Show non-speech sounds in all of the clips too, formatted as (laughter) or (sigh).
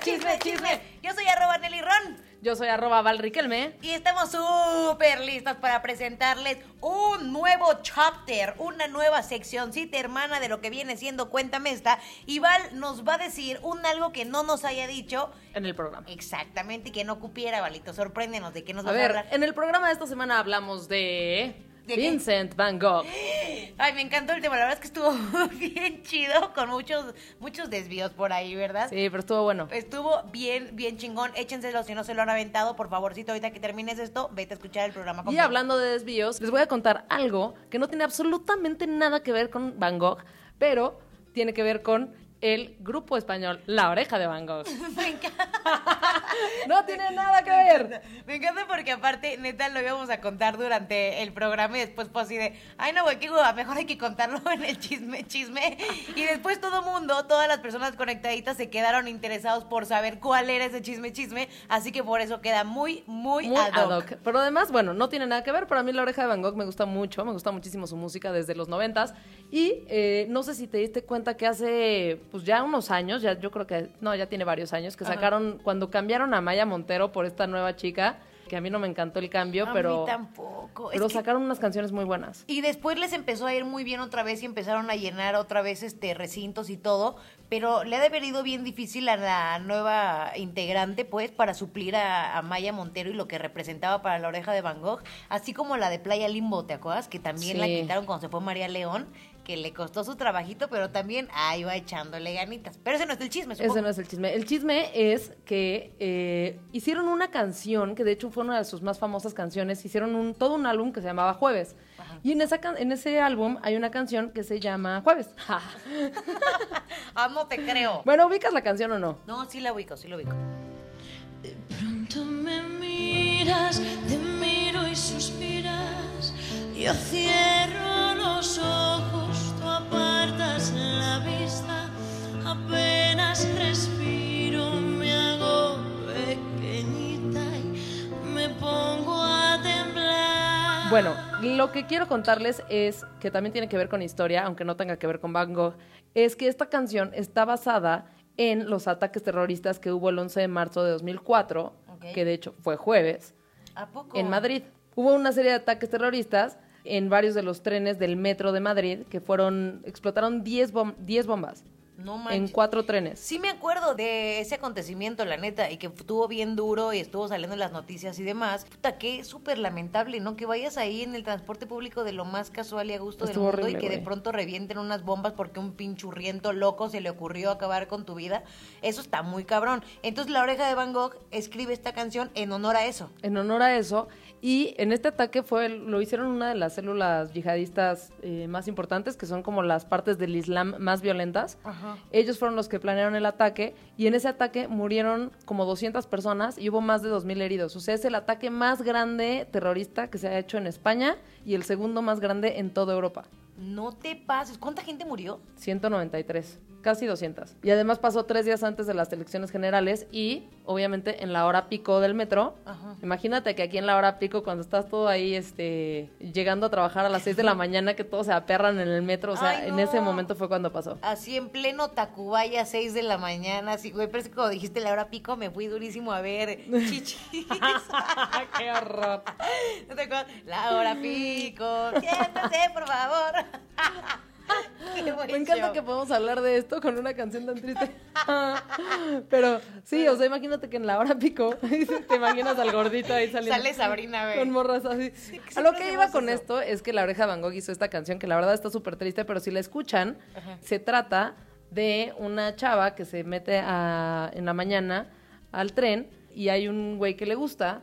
chisme, chisme, chisme. Yo soy arroba Nelly Ron. Yo soy arroba Val Riquelme. Y estamos súper listas para presentarles un nuevo chapter, una nueva seccióncita hermana de lo que viene siendo Cuéntame esta. Y Val nos va a decir un algo que no nos haya dicho. En el programa. Exactamente, y que no cupiera, Valito. Sorpréndenos de qué nos A vas a ver, hablar. en el programa de esta semana hablamos de... Vincent Van Gogh. Ay, me encantó el tema. La verdad es que estuvo (laughs) bien chido, con muchos, muchos desvíos por ahí, ¿verdad? Sí, pero estuvo bueno. Estuvo bien, bien chingón. Échenselo si no se lo han aventado. Por favorcito, ahorita que termines esto, vete a escuchar el programa Y completo. hablando de desvíos, les voy a contar algo que no tiene absolutamente nada que ver con Van Gogh, pero tiene que ver con el grupo español La Oreja de Van Gogh. (laughs) Me encanta. (laughs) No tiene nada que ver. Me encanta porque aparte, neta, lo íbamos a contar durante el programa y después fue así de, ay no, güey, qué hueva, mejor hay que contarlo (laughs) en el chisme, chisme. Y después todo mundo, todas las personas conectaditas se quedaron interesados por saber cuál era ese chisme, chisme. Así que por eso queda muy, muy, Muy ad hoc. ad hoc. Pero además, bueno, no tiene nada que ver. Para mí La Oreja de Van Gogh me gusta mucho, me gusta muchísimo su música desde los noventas. Y eh, no sé si te diste cuenta que hace, pues ya unos años, ya yo creo que, no, ya tiene varios años, que Ajá. sacaron, cuando cambiaron a Maya Montero por esta nueva chica, que a mí no me encantó el cambio, A pero... mí tampoco. Es Pero que- sacaron unas canciones muy buenas. Y después les empezó a ir muy bien otra vez y empezaron a llenar otra vez este recintos y todo, pero le ha de haber ido bien difícil a la nueva integrante, pues, para suplir a, a Maya Montero y lo que representaba para la oreja de Van Gogh, así como la de Playa Limbo, ¿te acuerdas? Que también la quitaron cuando se fue María León, que le costó su trabajito, pero también ahí va echándole ganitas. Pero ese no es el chisme, supongo. Ese no es el chisme. El chisme es que eh, hicieron una canción, que de hecho fue una de sus más famosas canciones, hicieron un, todo un álbum que se llamaba Jueves. Y en, esa, can- en ese álbum hay una canción que se llama Jueves. (laughs) (laughs) No te creo. bueno, ¿ubicas la canción o no? No, sí la ubico, sí la ubico. De pronto me miras, te miro y suspiras. Yo cierro los ojos, Bueno, lo que quiero contarles es que también tiene que ver con historia, aunque no tenga que ver con Van Gogh, es que esta canción está basada en los ataques terroristas que hubo el 11 de marzo de 2004, Ok. que de hecho fue jueves, ¿A poco? en Madrid. Hubo una serie de ataques terroristas en varios de los trenes del metro de Madrid que fueron, explotaron 10, bom- 10 bombas No en manches. cuatro trenes. Sí me acuerdo de ese acontecimiento, la neta, y que estuvo bien duro y estuvo saliendo en las noticias y demás. Puta, qué súper lamentable, ¿no? Que vayas ahí en el transporte público de lo más casual y a gusto Estuvo del mundo horrible, y que de pronto revienten unas bombas porque un pinchurriento loco se le ocurrió acabar con tu vida. Eso está muy cabrón. Entonces la oreja de Van Gogh escribe esta canción en honor a eso. en honor a eso. Y en este ataque fue lo hicieron una de las células yihadistas eh, más importantes, que son como las partes del Islam más violentas. Ajá. Ellos fueron los que planearon el ataque y en ese ataque murieron como 200 personas y hubo más de 2.000 heridos. O sea, es el ataque más grande terrorista que se ha hecho en España y el segundo más grande en toda Europa. No te pases. ¿Cuánta gente murió? 193, casi 200. Y además pasó tres días antes de las elecciones generales y obviamente en la hora pico del metro. Ajá. Imagínate que aquí en la hora pico, cuando estás todo ahí este, llegando a trabajar a las 6 de la (laughs) mañana, que todos se aperran en el metro. O sea, Ay, en ese momento fue cuando pasó. Así en pleno Tacubaya, 6 de la mañana, así, güey, pero es que cuando dijiste la hora pico me fui durísimo a ver (laughs) chichis. (laughs) ¡Qué horror! ¿No te? La hora pico, siéntese, por favor. (laughs) Me encanta que podamos hablar de esto con una canción tan triste. (laughs) Pero sí, o sea, imagínate que en la hora pico (laughs) te imaginas al gordito ahí saliendo. Sale Sabrina, güey. Con morras así. a lo que iba con eso. esto es que La Oreja Van Gogh hizo esta canción que la verdad está súper triste, pero si la escuchan, se trata de una chava que se mete a- en la mañana al tren y hay un güey que le gusta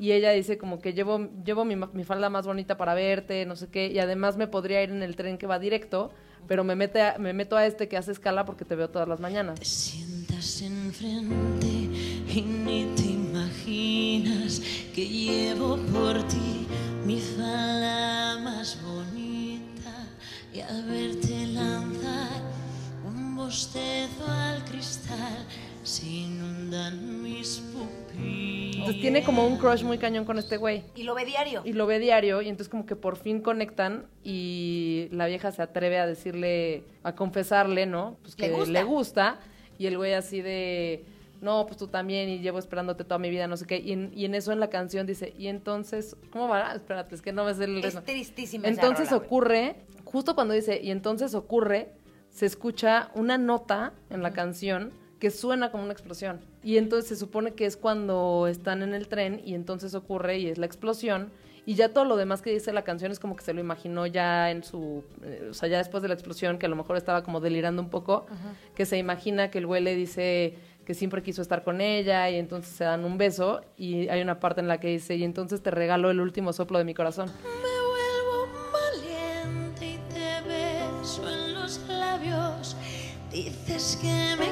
y ella dice como que llevo, llevo mi, mi falda más bonita para verte, no sé qué, y además me podría ir en el tren que va directo, pero me, mete a- me meto a este que hace escala porque te veo todas las mañanas. Te sientas enfrente y ni te imaginas que llevo por ti mi falda más bonita y al verte lanzar un bostezo al cristal se inundan. Entonces tiene como un crush muy cañón con este güey. Y lo ve diario. Y lo ve diario y entonces como que por fin conectan y la vieja se atreve a decirle, a confesarle, ¿no? Pues Le que gusta. le gusta y el güey así de, no, pues tú también y llevo esperándote toda mi vida, no sé qué. Y en, y en eso en la canción dice, y entonces, ¿cómo va? Espérate, es que no ves el Es esa Entonces rola, ocurre, justo cuando dice, y entonces ocurre, se escucha una nota en la canción que suena como una explosión. Y entonces se supone que es cuando están en el tren y entonces ocurre y es la explosión. Y ya todo lo demás que dice la canción es como que se lo imaginó ya en su... eh, o sea, ya después de la explosión, que a lo mejor estaba como delirando un poco, que se imagina que el güey le dice que siempre quiso estar con ella y entonces se dan un beso y hay una parte en la que dice, y entonces te regalo el último soplo de mi corazón. Me vuelvo valiente y te beso en los labios. Dices que me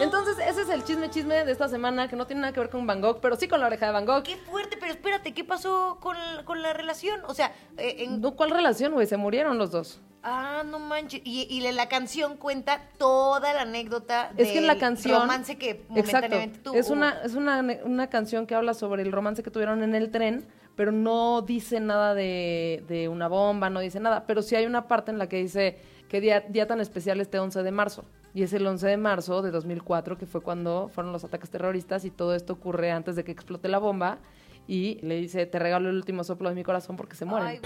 Entonces, ese es el chisme chisme de esta semana que no tiene nada que ver con Van Gogh, pero sí con la oreja de Van Gogh. Qué fuerte, pero espérate, ¿qué pasó con, con la relación? O sea, eh, en... No, ¿Cuál relación, güey? Se murieron los dos. Ah, no manches. Y, y la- canción cuenta toda la anécdota Es que en la del canción. romance que Exacto. momentáneamente tuvo. Es una, es una, una canción que habla sobre el romance que tuvieron en el tren, pero no dice nada de, de una bomba, no dice nada. Pero sí hay una parte en la que dice qué día, día tan especial este 11 de marzo. Y es el 11 de marzo de 2004, que fue cuando fueron los ataques terroristas y todo esto ocurre antes de que explote la bomba. Y le dice, te regalo el último soplo de mi corazón porque se mueren. Ay,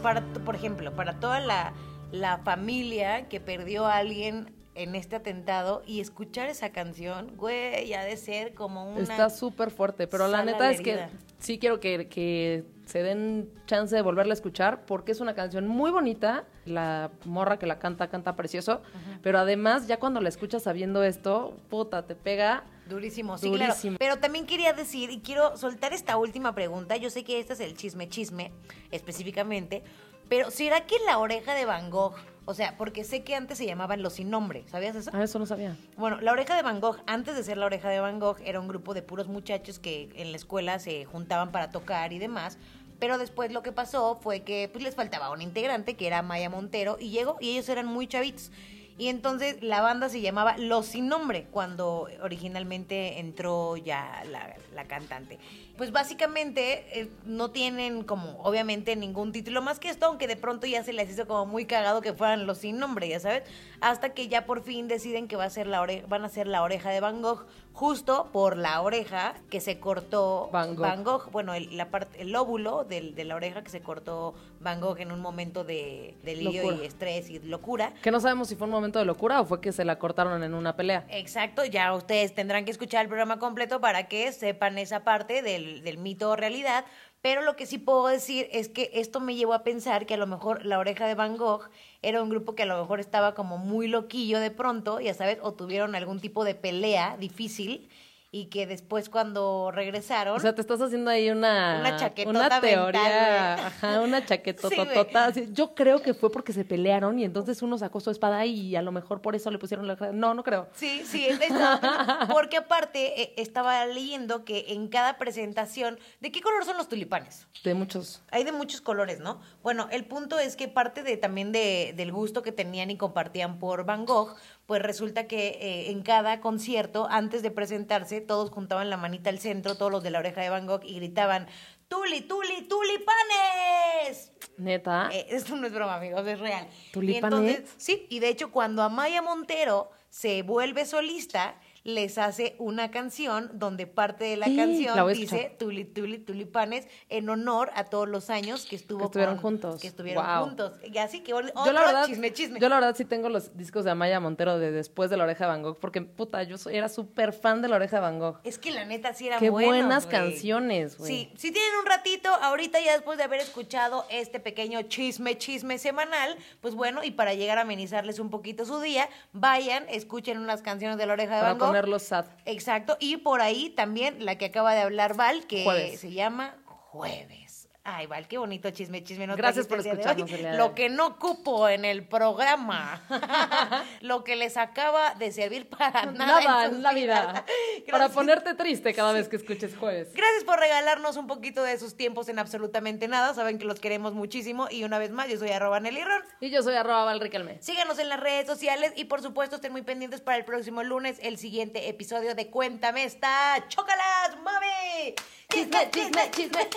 para, por ejemplo, para toda la, la familia que perdió a alguien en este atentado y escuchar esa canción, güey, ha de ser como una... Está súper fuerte, pero la neta es que sí quiero que, que se den chance de volverla a escuchar porque es una canción muy bonita. La morra que la canta, canta precioso, pero además ya cuando la escuchas sabiendo esto, puta, te pega. Durísimo, sí, Durísimo. claro. Pero también quería decir, y quiero soltar esta última pregunta, yo sé que este es el chisme chisme, específicamente, pero ¿será que la oreja de Van Gogh, o sea, porque sé que antes se llamaban los sin nombre, ¿sabías eso? Ah, eso no sabía. Bueno, la oreja de Van Gogh, antes de ser la oreja de Van Gogh, era un grupo de puros muchachos que en la escuela se juntaban para tocar y demás. Pero después lo que pasó fue que pues, les faltaba un integrante, que era Maya Montero, y llegó, y ellos eran muy chavitos. Y entonces la banda se llamaba Los Sin Nombre, cuando originalmente entró ya la, la cantante. Pues básicamente eh, no tienen como, obviamente, ningún título más que esto, aunque de pronto ya se les hizo como muy cagado que fueran Los Sin Nombre, ya sabes. Hasta que ya por fin deciden que va a ser la ore- van a ser la oreja de Van Gogh, justo por la oreja que se cortó Van Gogh. bueno, el, la parte, el lóbulo del- de la oreja que se cortó Van Gogh en un momento de delirio Locura. y estrés y locura. Que no sabemos si fue un momento de locura o fue que se la cortaron en una pelea. Exacto, ya ustedes tendrán que escuchar el programa completo para que sepan esa parte del, del mito o realidad. Pero lo que sí puedo decir es que esto me llevó a pensar que a lo mejor la oreja de Van Gogh era un grupo que a lo mejor estaba como muy loquillo de pronto, ya sabes, o tuvieron algún tipo de pelea difícil y que después cuando regresaron... O sea, te estás haciendo ahí una, Una chaquetota una teoría, ajá, una chaquetototota. (laughs) así. Yo creo que fue porque se pelearon y entonces uno sacó su espada y a lo mejor por eso le pusieron la... No, no creo. Sí, sí, pensando- (laughs) porque aparte eh, estaba leyendo que en cada presentación, ¿de qué color son los tulipanes? De muchos. Hay de muchos colores, ¿no? Bueno, el punto es que parte de también de, del gusto que tenían y compartían por Van Gogh, pues resulta que eh, en cada concierto, antes de presentarse, todos juntaban la manita al centro, todos los de la oreja de Van Gogh, y gritaban, ¡Tuli, tuli, tulipanes! Neta. Eh, esto no es broma, amigos, es real. Y ¿Tulipanes? entonces, sí, y de hecho cuando Amaya Montero se vuelve solista, les hace una canción donde parte de la Sí, canción la dice. Tuli, tuli, tulipanes en honor a todos los años que estuvo Que estuvieron con- juntos. Que estuvieron juntos. Y así que otro yo la verdad, chisme, chisme. yo la verdad sí tengo los discos de Amaya Montero de después de la oreja de Van Gogh, porque puta, yo soy- era súper fan de la oreja de Van Gogh. Es que la neta sí era Qué buenas canciones, güey. Sí, si tienen un ratito, ahorita ya después de haber escuchado este pequeño chisme, chisme semanal, pues bueno, y para llegar a amenizarles un poquito su día, vayan, escuchen unas canciones de la oreja de Van Gogh. Ponerlos sad. Exacto, y por ahí también la que acaba de hablar Val, que Jueves. se llama Jueves. Ay, Val, qué bonito chisme, chisme. nos Gracias por escucharnos Lo que no cupo en el programa. (laughs) Lo que les acaba de servir para nada. Nada en la vida. Para ponerte triste cada vez que escuches jueves. Gracias por regalarnos un poquito de sus tiempos en absolutamente nada. Saben que los queremos muchísimo. Y una vez más, yo soy arroba Nelly Ron. Y yo soy arroba Valriquelme. Síganos en las redes sociales y por supuesto estén muy pendientes para el próximo lunes, el siguiente episodio de Cuéntame esta. ¡Chócalas, mami! ¡Chisme, chisme, chisme!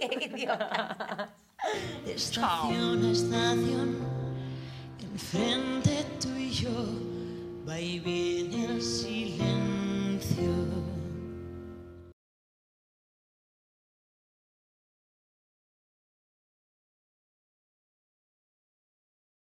(laughs) ¡Qué idiota! estación a estación, enfrente tú y yo, va y viene el sí with you.